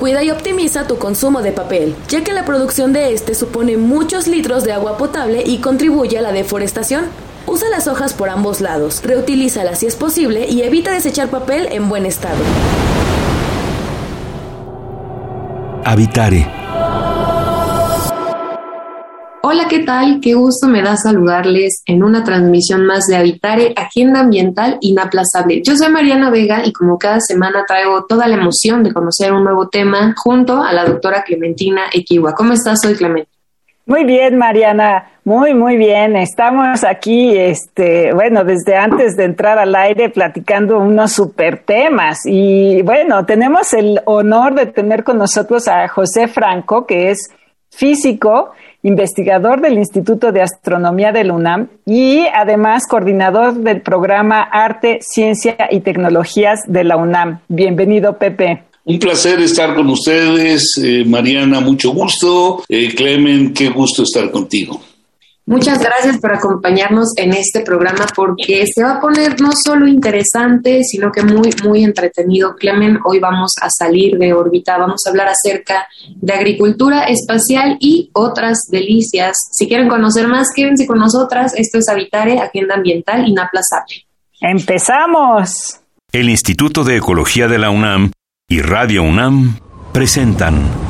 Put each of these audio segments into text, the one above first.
Cuida y optimiza tu consumo de papel, ya que la producción de este supone muchos litros de agua potable y contribuye a la deforestación. Usa las hojas por ambos lados, reutilízalas si es posible y evita desechar papel en buen estado. Habitare Hola, ¿qué tal? Qué gusto me da saludarles en una transmisión más de Habitare, Agenda Ambiental Inaplazable. Yo soy Mariana Vega y como cada semana traigo toda la emoción de conocer un nuevo tema junto a la doctora Clementina Equiwa. ¿Cómo estás hoy, Clemente? Muy bien, Mariana, muy, muy bien. Estamos aquí, este, bueno, desde antes de entrar al aire platicando unos super temas. Y bueno, tenemos el honor de tener con nosotros a José Franco, que es físico investigador del Instituto de Astronomía del UNAM y además coordinador del programa Arte, Ciencia y Tecnologías de la UNAM. Bienvenido, Pepe. Un placer estar con ustedes, eh, Mariana, mucho gusto. Eh, Clemen, qué gusto estar contigo. Muchas gracias por acompañarnos en este programa porque se va a poner no solo interesante, sino que muy, muy entretenido. Clemen, hoy vamos a salir de órbita, vamos a hablar acerca de agricultura espacial y otras delicias. Si quieren conocer más, quédense con nosotras. Esto es Habitare, Agenda Ambiental Inaplazable. ¡Empezamos! El Instituto de Ecología de la UNAM y Radio UNAM presentan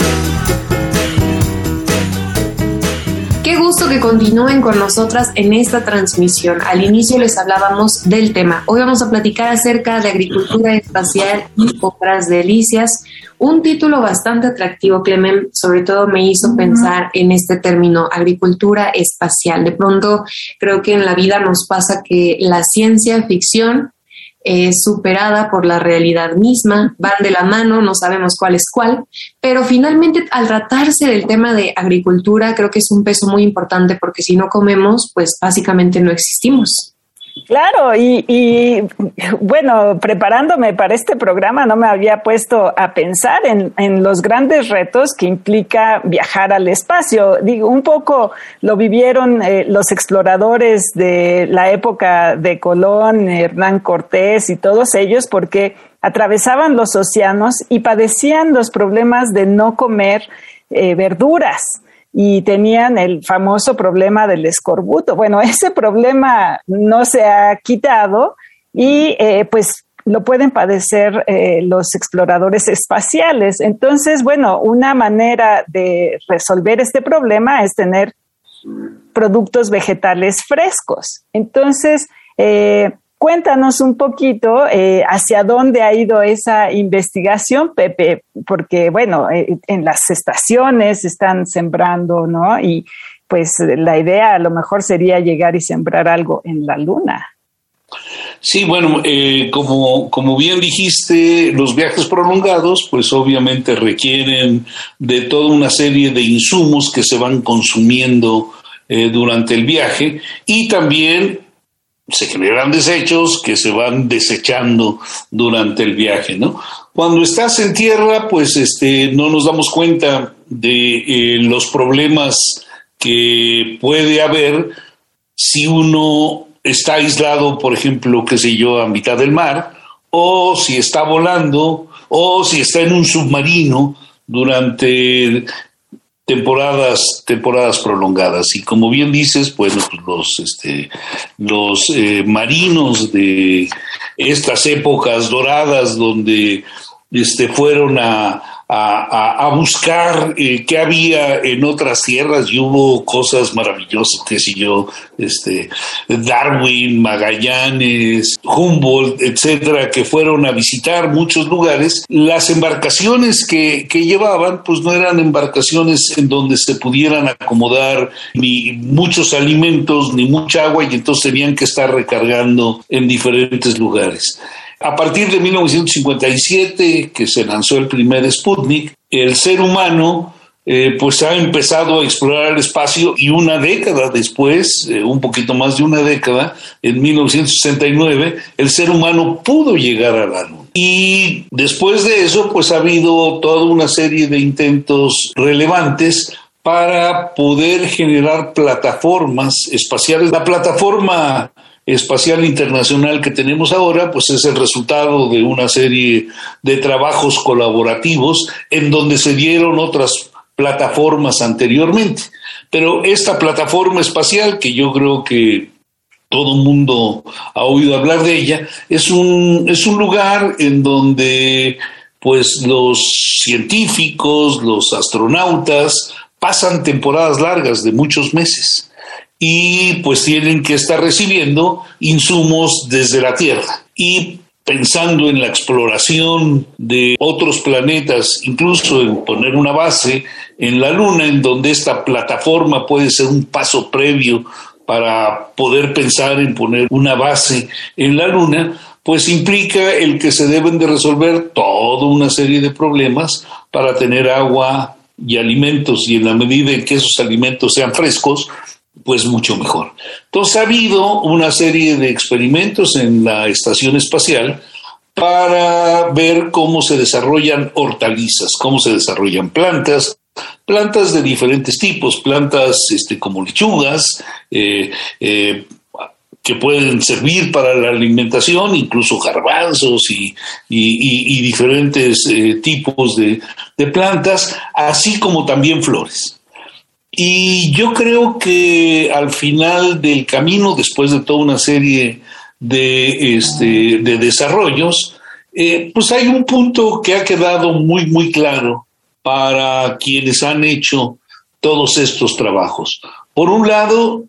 Qué gusto que continúen con nosotras en esta transmisión. Al inicio les hablábamos del tema. Hoy vamos a platicar acerca de agricultura espacial y otras delicias. Un título bastante atractivo, Clemen, sobre todo me hizo pensar en este término, agricultura espacial. De pronto creo que en la vida nos pasa que la ciencia ficción es superada por la realidad misma, van de la mano, no sabemos cuál es cuál, pero finalmente al tratarse del tema de agricultura creo que es un peso muy importante porque si no comemos, pues básicamente no existimos. Claro, y, bueno, preparándome para este programa no me había puesto a pensar en, los grandes retos que implica viajar al espacio. Digo, un poco lo vivieron eh, los exploradores de la época de Colón, Hernán Cortés y todos ellos, porque atravesaban los océanos y padecían los problemas de no comer eh, verduras y tenían el famoso problema del escorbuto. Bueno, ese problema no se ha quitado y eh, pues lo pueden padecer eh, los exploradores espaciales. Entonces, bueno, una manera de resolver este problema es tener productos vegetales frescos. Entonces, eh, Cuéntanos un poquito eh, hacia dónde ha ido esa investigación, Pepe, porque bueno, eh, en las estaciones están sembrando, ¿no? Y pues la idea a lo mejor sería llegar y sembrar algo en la luna. Sí, bueno, eh, como, como bien dijiste, los viajes prolongados, pues obviamente requieren de toda una serie de insumos que se van consumiendo durante el viaje y también se generan desechos que se van desechando durante el viaje, ¿no? Cuando estás en tierra, pues este, no nos damos cuenta de eh, los problemas que puede haber si uno está aislado, por ejemplo, qué sé yo, a mitad del mar, o si está volando, o si está en un submarino durante temporadas, temporadas prolongadas. Y como bien dices, pues los, este, los eh, marinos de estas épocas doradas donde este, fueron a, a, buscar eh, qué había en otras tierras y hubo cosas maravillosas, qué sé yo, este, Darwin, Magallanes, Humboldt, etcétera, que fueron a visitar muchos lugares. Las embarcaciones que, que llevaban, pues no eran embarcaciones en donde se pudieran acomodar ni muchos alimentos ni mucha agua y entonces tenían que estar recargando en diferentes lugares. A partir de 1957, que se lanzó el primer Sputnik, el ser humano eh, pues ha empezado a explorar el espacio y una década después, eh, un poquito más de una década, en 1969, el ser humano pudo llegar a la Luna. Y después de eso, pues ha habido toda una serie de intentos relevantes para poder generar plataformas espaciales. La plataforma espacial internacional que tenemos ahora, pues es el resultado de una serie de trabajos colaborativos en donde se dieron otras plataformas anteriormente. Pero esta plataforma espacial, que yo creo que todo el mundo ha oído hablar de ella, es un, es un lugar en donde pues los científicos, los astronautas, pasan temporadas largas de muchos meses y pues tienen que estar recibiendo insumos desde la Tierra. Y pensando en la exploración de otros planetas, incluso en poner una base en la Luna, en donde esta plataforma puede ser un paso previo para poder pensar en poner una base en la Luna, pues implica el que se deben de resolver toda una serie de problemas para tener agua y alimentos y en la medida en que esos alimentos sean frescos, pues mucho mejor. Entonces ha habido una serie de experimentos en la estación espacial para ver cómo se desarrollan hortalizas, cómo se desarrollan plantas, plantas de diferentes tipos, plantas este, como lechugas, eh, eh, que pueden servir para la alimentación, incluso garbanzos y, diferentes eh, tipos de plantas, así como también flores. Y yo creo que al final del camino, después de toda una serie de, este, de desarrollos, eh, pues hay un punto que ha quedado muy, muy claro para quienes han hecho todos estos trabajos. Por un lado,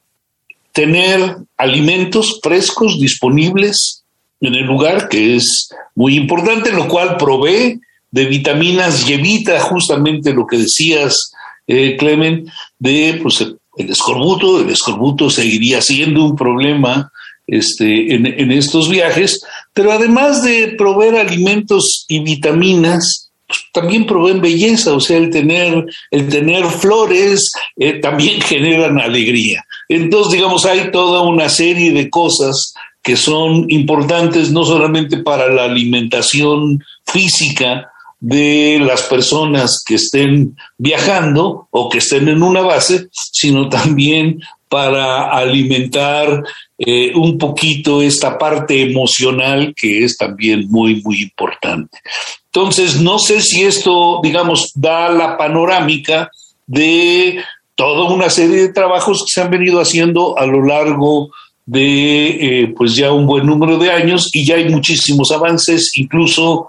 tener alimentos frescos disponibles en el lugar, que es muy importante, lo cual provee de vitaminas y evita justamente lo que decías eh, Clemen, de pues, el escorbuto. El escorbuto seguiría siendo un problema este, en, estos viajes, pero además de proveer alimentos y vitaminas, pues, también proveen belleza, o sea, el tener, el tener flores eh, también generan alegría. Entonces, digamos, hay toda una serie de cosas que son importantes no solamente para la alimentación física, de las personas que estén viajando o que estén en una base, sino también para alimentar eh, un poquito esta parte emocional que es también muy, muy importante. Entonces, no sé si esto, digamos, da la panorámica de toda una serie de trabajos que se han venido haciendo a lo largo de eh, pues ya un buen número de años y ya hay muchísimos avances, incluso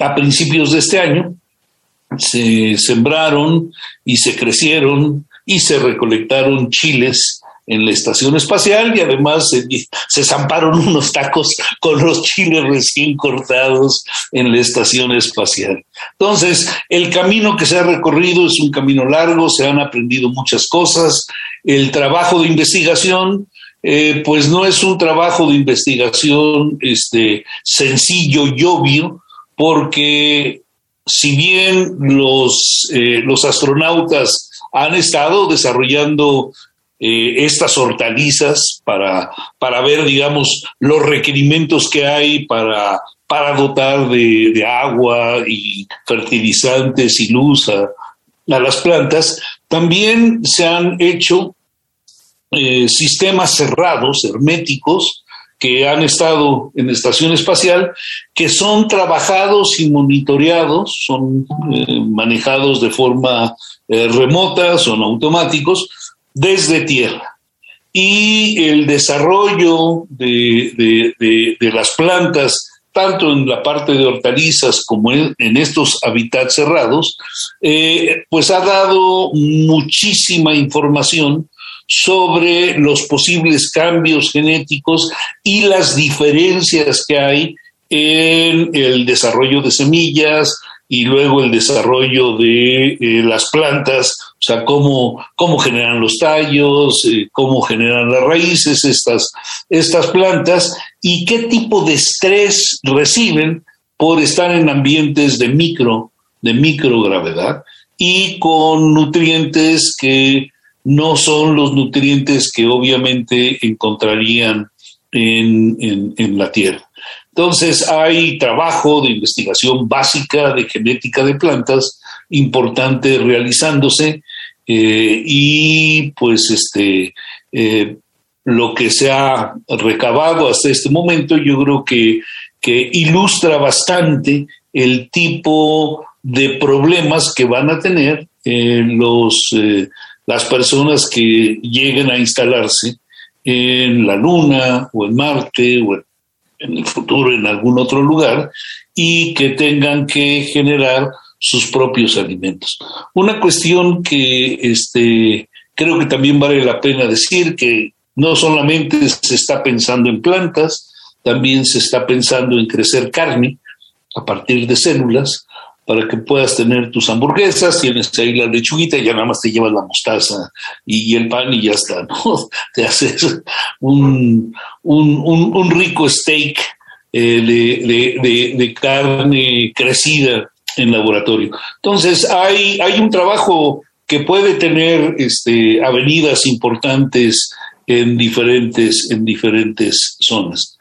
a principios de este año se sembraron y se crecieron y se recolectaron chiles en la estación espacial y además se, zamparon unos tacos con los chiles recién cortados en la estación espacial. Entonces, el camino que se ha recorrido es un camino largo, se han aprendido muchas cosas, el trabajo de investigación eh, pues no es un trabajo de investigación este, sencillo y obvio, porque si bien los, eh, los astronautas han estado desarrollando eh, estas hortalizas para, para ver, digamos, los requerimientos que hay para, para dotar de, agua y fertilizantes y luz a, las plantas, también se han hecho eh, sistemas cerrados, herméticos, que han estado en estación espacial, que son trabajados y monitoreados, son eh, manejados de forma eh, remota, son automáticos, desde tierra. Y el desarrollo de, las plantas tanto en la parte de hortalizas como en, estos hábitats cerrados, eh, pues ha dado muchísima información sobre los posibles cambios genéticos y las diferencias que hay en el desarrollo de semillas y luego el desarrollo de eh, las plantas, o sea, cómo, cómo generan los tallos, eh, cómo generan las raíces estas, estas plantas y qué tipo de estrés reciben por estar en ambientes de micro, de microgravedad y con nutrientes que no son los nutrientes que obviamente encontrarían en, en, la Tierra. Entonces hay trabajo de investigación básica de genética de plantas importante realizándose eh, y pues este eh, lo que se ha recabado hasta este momento yo creo que, que ilustra bastante el tipo de problemas que van a tener eh, los las personas que lleguen a instalarse en la Luna o en Marte o en el futuro en algún otro lugar y que tengan que generar sus propios alimentos. Una cuestión que este, creo que también vale la pena decir que no solamente se está pensando en plantas, también se está pensando en crecer carne a partir de células para que puedas tener tus hamburguesas, tienes ahí la lechuguita y ya nada más te llevas la mostaza y, el pan y ya está, ¿no? Te haces un, un, rico steak eh, de, de, carne crecida en laboratorio. Entonces, hay, hay un trabajo que puede tener este, avenidas importantes en diferentes, en diferentes zonas.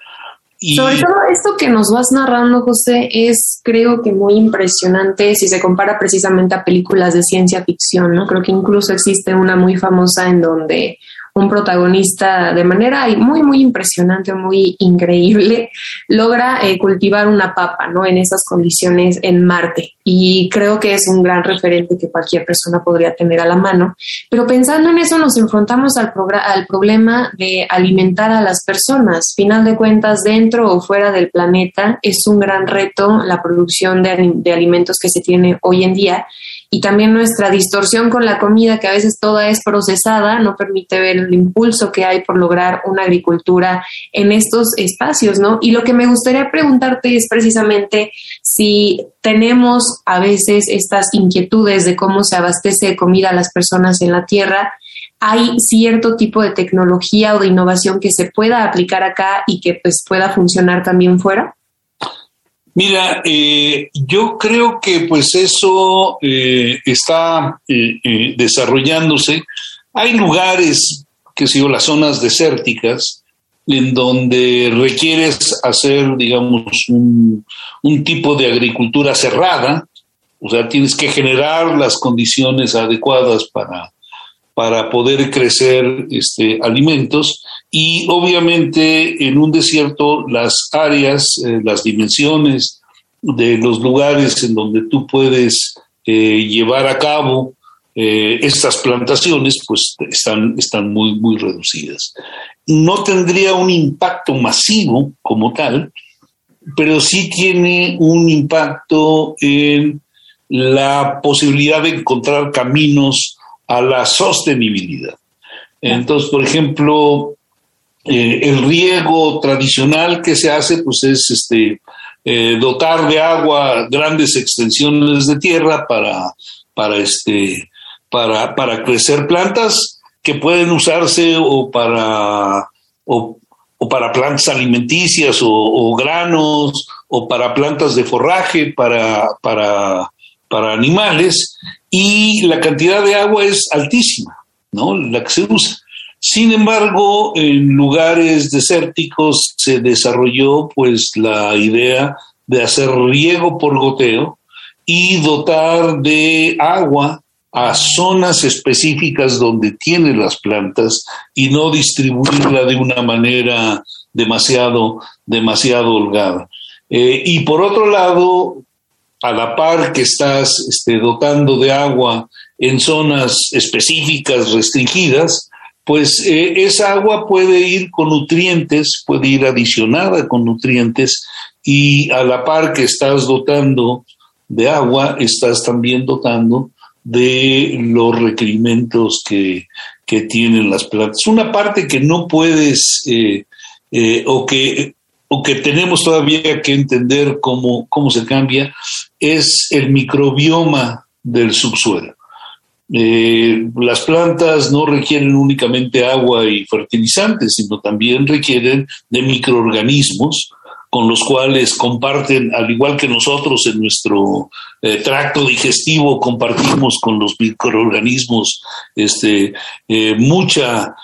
Sobre todo esto que nos vas narrando, José, es creo que muy impresionante si se compara precisamente a películas de ciencia ficción, ¿no? Creo que incluso existe una muy famosa en donde un protagonista de manera muy, muy impresionante, muy increíble, logra eh, cultivar una papa, ¿no? En esas condiciones en Marte. Y creo que es un gran referente que cualquier persona podría tener a la mano. Pero pensando en eso, nos enfrentamos al, al problema de alimentar a las personas. Final de cuentas, dentro o fuera del planeta, es un gran reto la producción de, de alimentos que se tiene hoy en día y también nuestra distorsión con la comida, que a veces toda es procesada, no permite ver el impulso que hay por lograr una agricultura en estos espacios, ¿no? Y lo que me gustaría preguntarte es precisamente si tenemos a veces estas inquietudes de cómo se abastece de comida a las personas en la tierra, hay cierto tipo de tecnología o de innovación que se pueda aplicar acá y que pues pueda funcionar también fuera? Mira, eh, yo creo que pues eso eh, está eh, desarrollándose. Hay lugares, que sigo las zonas desérticas, en donde requieres hacer, digamos, un, un tipo de agricultura cerrada, o sea, tienes que generar las condiciones adecuadas para, para poder crecer este, alimentos. Y obviamente en un desierto las áreas, eh, las dimensiones de los lugares en donde tú puedes eh, llevar a cabo eh, estas plantaciones pues están, están muy, muy reducidas. No tendría un impacto masivo como tal, pero sí tiene un impacto en la posibilidad de encontrar caminos a la sostenibilidad. Entonces, por ejemplo, eh, el riego tradicional que se hace, pues es este, eh, dotar de agua grandes extensiones de tierra para, para, este, para, para crecer plantas que pueden usarse o para, o, para plantas alimenticias o, granos o para plantas de forraje para, para, para animales y la cantidad de agua es altísima, ¿no? La que se usa. Sin embargo, en lugares desérticos se desarrolló pues la idea de hacer riego por goteo y dotar de agua a zonas específicas donde tienen las plantas y no distribuirla de una manera demasiado, demasiado holgada. Eh, y por otro lado, a la par que estás este, dotando de agua en zonas específicas restringidas, pues eh, esa agua puede ir con nutrientes, puede ir adicionada con nutrientes y a la par que estás dotando de agua, estás también dotando de los requerimientos que, tienen las plantas. Una parte que no puedes eh, eh, o, que, o que tenemos todavía que entender cómo, cómo se cambia es el microbioma del subsuelo. Eh, las plantas no requieren únicamente agua y fertilizantes, sino también requieren de microorganismos con los cuales comparten, al igual que nosotros en nuestro eh, tracto digestivo, compartimos con los microorganismos este, eh, mucha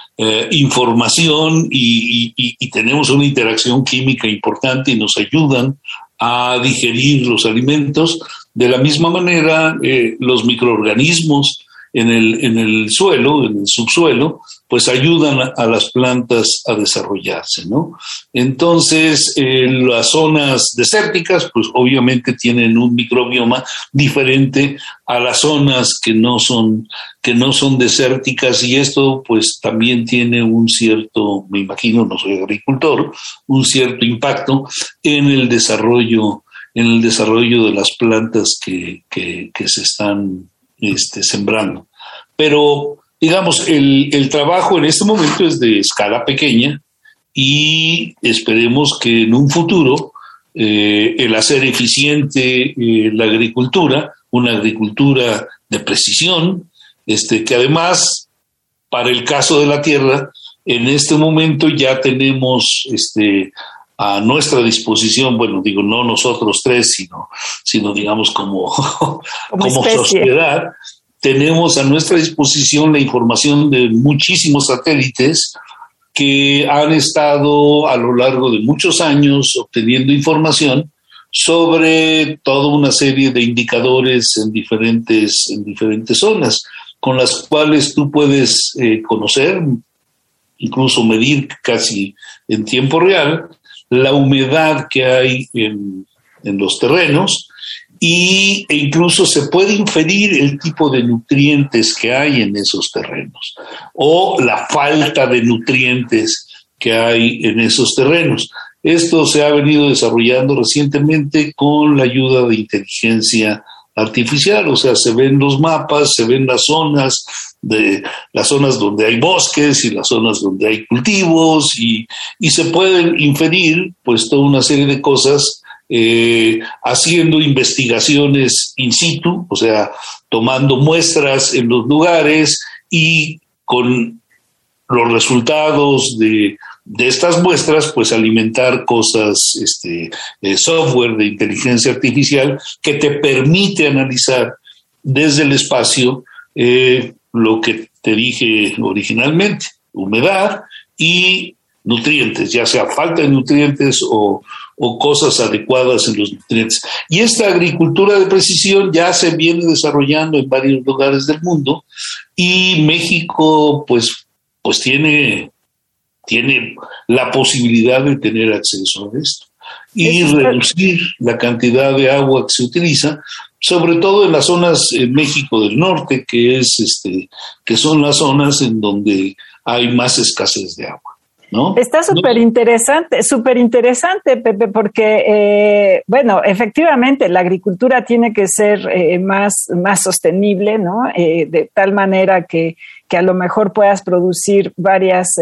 información y, y, tenemos una interacción química importante y nos ayudan a digerir los alimentos. De la misma manera, los microorganismos en el, en el suelo, en el subsuelo, pues ayudan a, las plantas a desarrollarse, ¿no? Entonces, las zonas desérticas, pues obviamente tienen un microbioma diferente a las zonas que no son, que no son desérticas y esto pues también tiene un cierto, me imagino, no soy agricultor, un cierto impacto en el desarrollo, en el desarrollo de las plantas que, que, que se están este, sembrando. Pero, digamos, el, trabajo en este momento es de escala pequeña y esperemos que en un futuro eh, el hacer eficiente eh, la agricultura, una agricultura de precisión, este, que además, para el caso de la tierra, en este momento ya tenemos este, a nuestra disposición, bueno, digo, no nosotros tres, sino, sino digamos como, como, sociedad, tenemos a nuestra disposición la información de muchísimos satélites que han estado a lo largo de muchos años obteniendo información sobre toda una serie de indicadores en diferentes, en diferentes zonas, con las cuales tú puedes eh, conocer, incluso medir casi en tiempo real, la humedad que hay en, los terrenos y, incluso se puede inferir el tipo de nutrientes que hay en esos terrenos o la falta de nutrientes que hay en esos terrenos. Esto se ha venido desarrollando recientemente con la ayuda de inteligencia artificial, o sea, se ven los mapas, se ven las zonas, de las zonas donde hay bosques y las zonas donde hay cultivos y, se pueden inferir pues toda una serie de cosas eh, haciendo investigaciones in situ, o sea, tomando muestras en los lugares y con los resultados de, estas muestras, pues alimentar cosas, este, software de inteligencia artificial que te permite analizar desde el espacio eh, lo que te dije originalmente, humedad y nutrientes, ya sea falta de nutrientes o, cosas adecuadas en los nutrientes. Y esta agricultura de precisión ya se viene desarrollando en varios lugares del mundo y México pues, pues tiene, tiene la posibilidad de tener acceso a esto y reducir la cantidad de agua que se utiliza, sobre todo en las zonas en México del Norte, que es este, que son las zonas en donde hay más escasez de agua. ¿No? Está súper interesante, súper interesante, Pepe, porque, eh, bueno, efectivamente la agricultura tiene que ser eh, más, más sostenible, ¿no? Eh, de tal manera que, que, a lo mejor puedas producir varias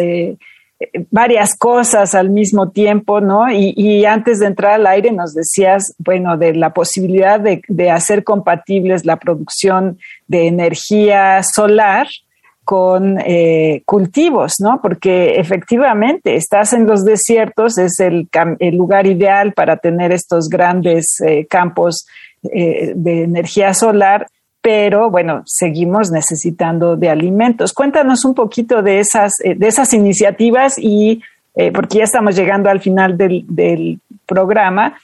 varias cosas al mismo tiempo, ¿no? Y, antes de entrar al aire nos decías, bueno, de la posibilidad de, hacer compatibles la producción de energía solar con eh, cultivos, ¿no? Porque efectivamente estás en los desiertos, es el, lugar ideal para tener estos grandes eh, campos eh, de energía solar, pero bueno, seguimos necesitando de alimentos. Cuéntanos un poquito de esas, eh, de esas iniciativas y, porque ya estamos llegando al final del, programa,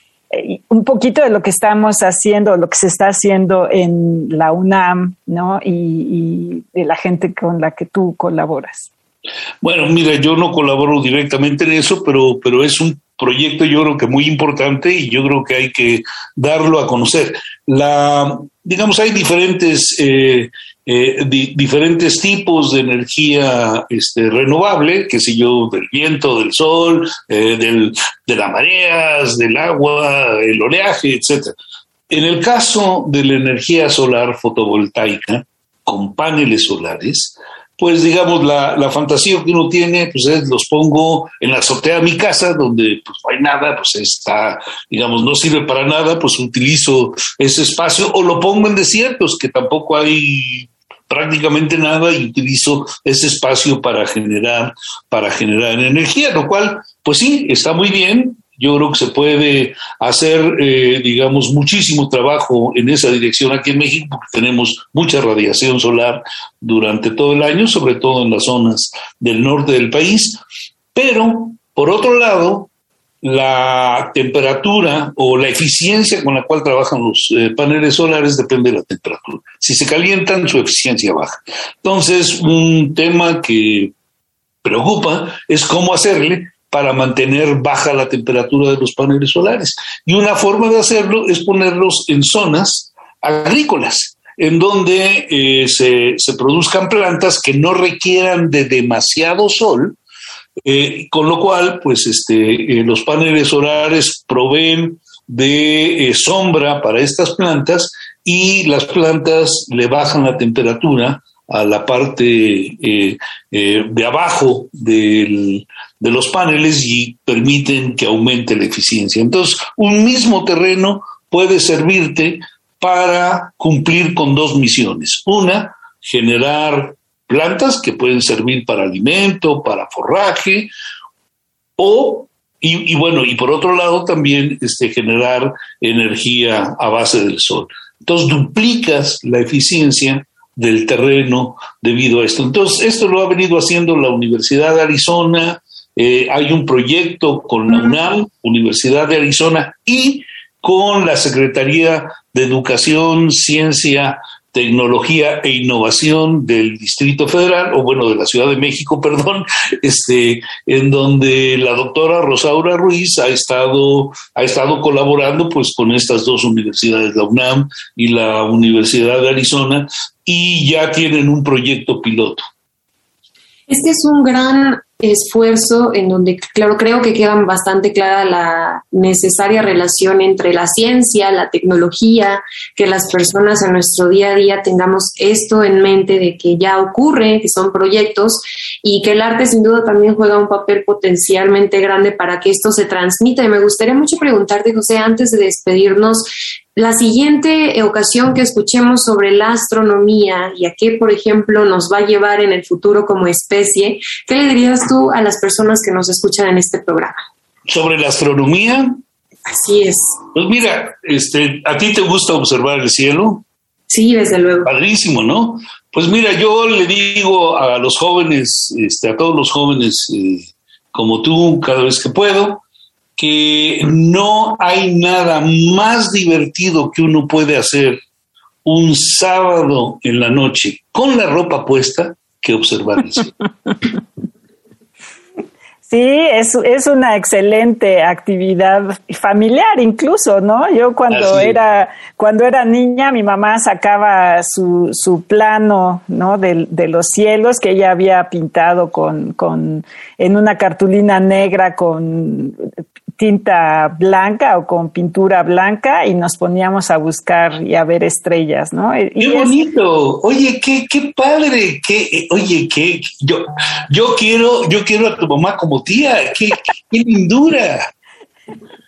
un poquito de lo que estamos haciendo, lo que se está haciendo en la UNAM, ¿no? Y, de la gente con la que tú colaboras. Bueno, mira, yo no colaboro directamente en eso, pero, pero es un proyecto yo creo que muy importante y yo creo que hay que darlo a conocer. La, digamos, hay diferentes eh, eh, diferentes tipos de energía este, renovable, que sé yo, del viento, del sol, eh, del, de las mareas, del agua, el oleaje, etc. En el caso de la energía solar fotovoltaica, con paneles solares, pues digamos, la, la, fantasía que uno tiene, pues es los pongo en la azotea de mi casa, donde pues no hay nada, pues está, digamos, no sirve para nada, pues utilizo ese espacio, o lo pongo en desiertos, que tampoco hay prácticamente nada y utilizo ese espacio para generar, para generar energía, lo cual, pues sí, está muy bien, yo creo que se puede hacer, eh, digamos, muchísimo trabajo en esa dirección aquí en México, porque tenemos mucha radiación solar durante todo el año, sobre todo en las zonas del norte del país. Pero, por otro lado, la temperatura o la eficiencia con la cual trabajan los eh, paneles solares depende de la temperatura. Si se calientan, su eficiencia baja. Entonces, un tema que preocupa es cómo hacerle para mantener baja la temperatura de los paneles solares. Y una forma de hacerlo es ponerlos en zonas agrícolas, en donde eh, se, produzcan plantas que no requieran de demasiado sol, eh, con lo cual, pues, este, eh, los paneles solares proveen de sombra para estas plantas y las plantas le bajan la temperatura a la parte de abajo de los paneles y permiten que aumente la eficiencia. Entonces, un mismo terreno puede servirte para cumplir con dos misiones. Una, generar plantas que pueden servir para alimento, para forraje, o, y, bueno, y por otro lado también este, generar energía a base del sol. Entonces duplicas la eficiencia del terreno debido a esto. Entonces, esto lo ha venido haciendo la Universidad de Arizona, eh, hay un proyecto con la UNAM, Universidad de Arizona, y con la Secretaría de Educación, Ciencia, Tecnología e Innovación del Distrito Federal, o bueno, de la Ciudad de México, perdón, este, en donde la doctora Rosaura Ruiz ha estado, ha estado colaborando pues con estas dos universidades, la UNAM y la Universidad de Arizona, y ya tienen un proyecto piloto. Este es un gran esfuerzo en donde, claro, creo que queda bastante clara la necesaria relación entre la ciencia, la tecnología, que las personas en nuestro día a día tengamos esto en mente de que ya ocurre, que son proyectos y que el arte sin duda también juega un papel potencialmente grande para que esto se transmita. Y me gustaría mucho preguntarte, José, antes de despedirnos, la siguiente ocasión que escuchemos sobre la astronomía y a qué, por ejemplo, nos va a llevar en el futuro como especie, ¿qué le dirías tú a las personas que nos escuchan en este programa? Sobre la astronomía. Así es. Pues mira, este, ¿a ti te gusta observar el cielo? Sí, desde luego. Padrísimo, ¿no? Pues mira, yo le digo a los jóvenes, este, a todos los jóvenes eh, como tú, cada vez que puedo, que no hay nada más divertido que uno puede hacer un sábado en la noche con la ropa puesta que observar eso. Sí, es, es una excelente actividad familiar incluso, ¿no? Yo cuando era, cuando era niña, mi mamá sacaba su, su plano, ¿no? De, de, los cielos que ella había pintado con, con, en una cartulina negra con tinta blanca o con pintura blanca y nos poníamos a buscar y a ver estrellas, ¿no? Qué bonito. Oye, qué, qué padre. Qué, oye, qué, yo, yo quiero, yo quiero a tu mamá como tía. Qué, qué lindura.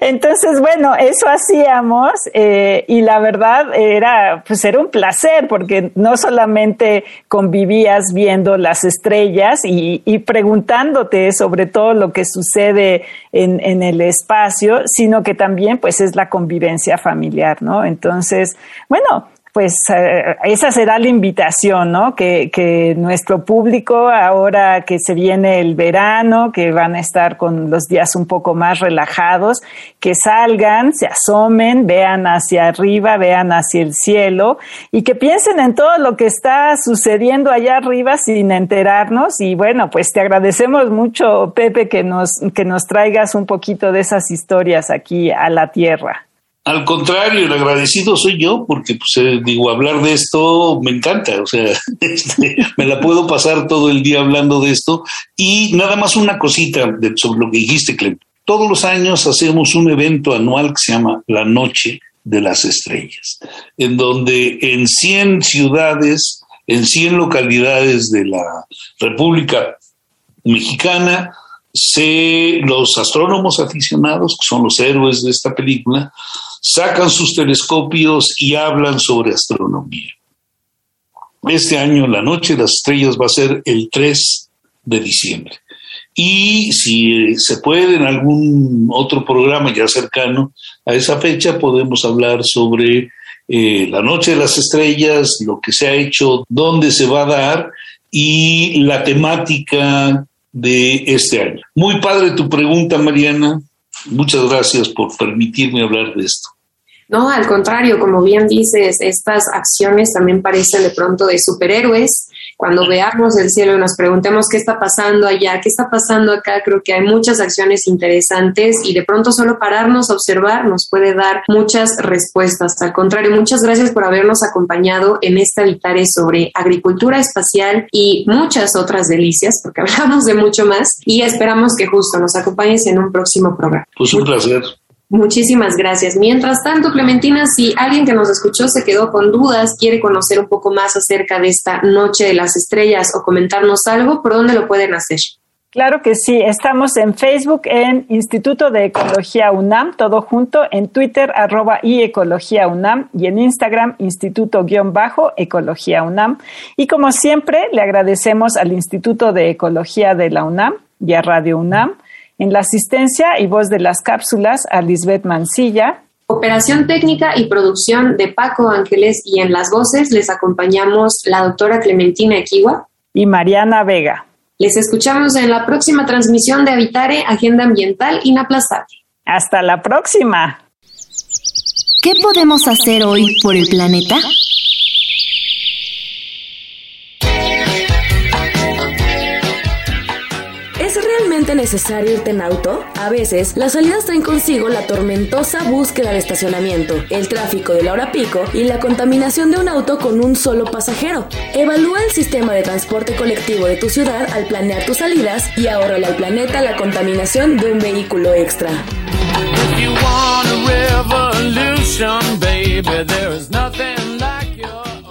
Entonces, bueno, eso hacíamos eh, y la verdad era, pues era un placer porque no solamente convivías viendo las estrellas y, preguntándote sobre todo lo que sucede en, en, el espacio, sino que también pues es la convivencia familiar, ¿no? Entonces, bueno, pues eh, esa será la invitación, ¿no? Que, que, nuestro público, ahora que se viene el verano, que van a estar con los días un poco más relajados, que salgan, se asomen, vean hacia arriba, vean hacia el cielo y que piensen en todo lo que está sucediendo allá arriba sin enterarnos. Y bueno, pues te agradecemos mucho, Pepe, que nos, que nos traigas un poquito de esas historias aquí a la tierra. Al contrario, el agradecido soy yo, porque pues eh, digo, hablar de esto me encanta, o sea, este, me la puedo pasar todo el día hablando de esto. Y nada más una cosita sobre lo que dijiste, Clem. Todos los años hacemos un evento anual que se llama La Noche de las Estrellas, en donde en 100 ciudades, en 100 localidades de la República Mexicana, se, los astrónomos aficionados, que son los héroes de esta película, sacan sus telescopios y hablan sobre astronomía. Este año la Noche de las Estrellas va a ser el 3 de diciembre. Y si se puede en algún otro programa ya cercano a esa fecha, podemos hablar sobre eh, la Noche de las Estrellas, lo que se ha hecho, dónde se va a dar y la temática de este año. Muy padre tu pregunta, Mariana. Muchas gracias por permitirme hablar de esto. No, al contrario, como bien dices, estas acciones también parecen de pronto de superhéroes. Cuando veamos el cielo y nos preguntemos qué está pasando allá, qué está pasando acá, creo que hay muchas acciones interesantes y de pronto solo pararnos a observar nos puede dar muchas respuestas. Al contrario, muchas gracias por habernos acompañado en esta Vitare sobre agricultura espacial y muchas otras delicias, porque hablamos de mucho más y esperamos que justo nos acompañes en un próximo programa. Pues un placer. Muchísimas gracias. Mientras tanto, Clementina, si alguien que nos escuchó se quedó con dudas, quiere conocer un poco más acerca de esta Noche de las Estrellas o comentarnos algo, ¿por dónde lo pueden hacer? Claro que sí, estamos en Facebook en Instituto de Ecología UNAM, todo junto, en Twitter arroba y Ecología UNAM y en Instagram Instituto-Ecología UNAM. Y como siempre, le agradecemos al Instituto de Ecología de la UNAM y a Radio UNAM en la asistencia y voz de las cápsulas a Lisbeth Mancilla. Operación técnica y producción de Paco Ángeles y en las voces les acompañamos la doctora Clementina Equiwa y Mariana Vega. Les escuchamos en la próxima transmisión de Habitare, Agenda Ambiental Inaplazable. Hasta la próxima. ¿Qué podemos hacer hoy por el planeta? Necesario irte en auto? A veces, las salidas traen consigo la tormentosa búsqueda de estacionamiento, el tráfico de la hora pico y la contaminación de un auto con un solo pasajero. Evalúa el sistema de transporte colectivo de tu ciudad al planear tus salidas y ahorrale al planeta la contaminación de un vehículo extra.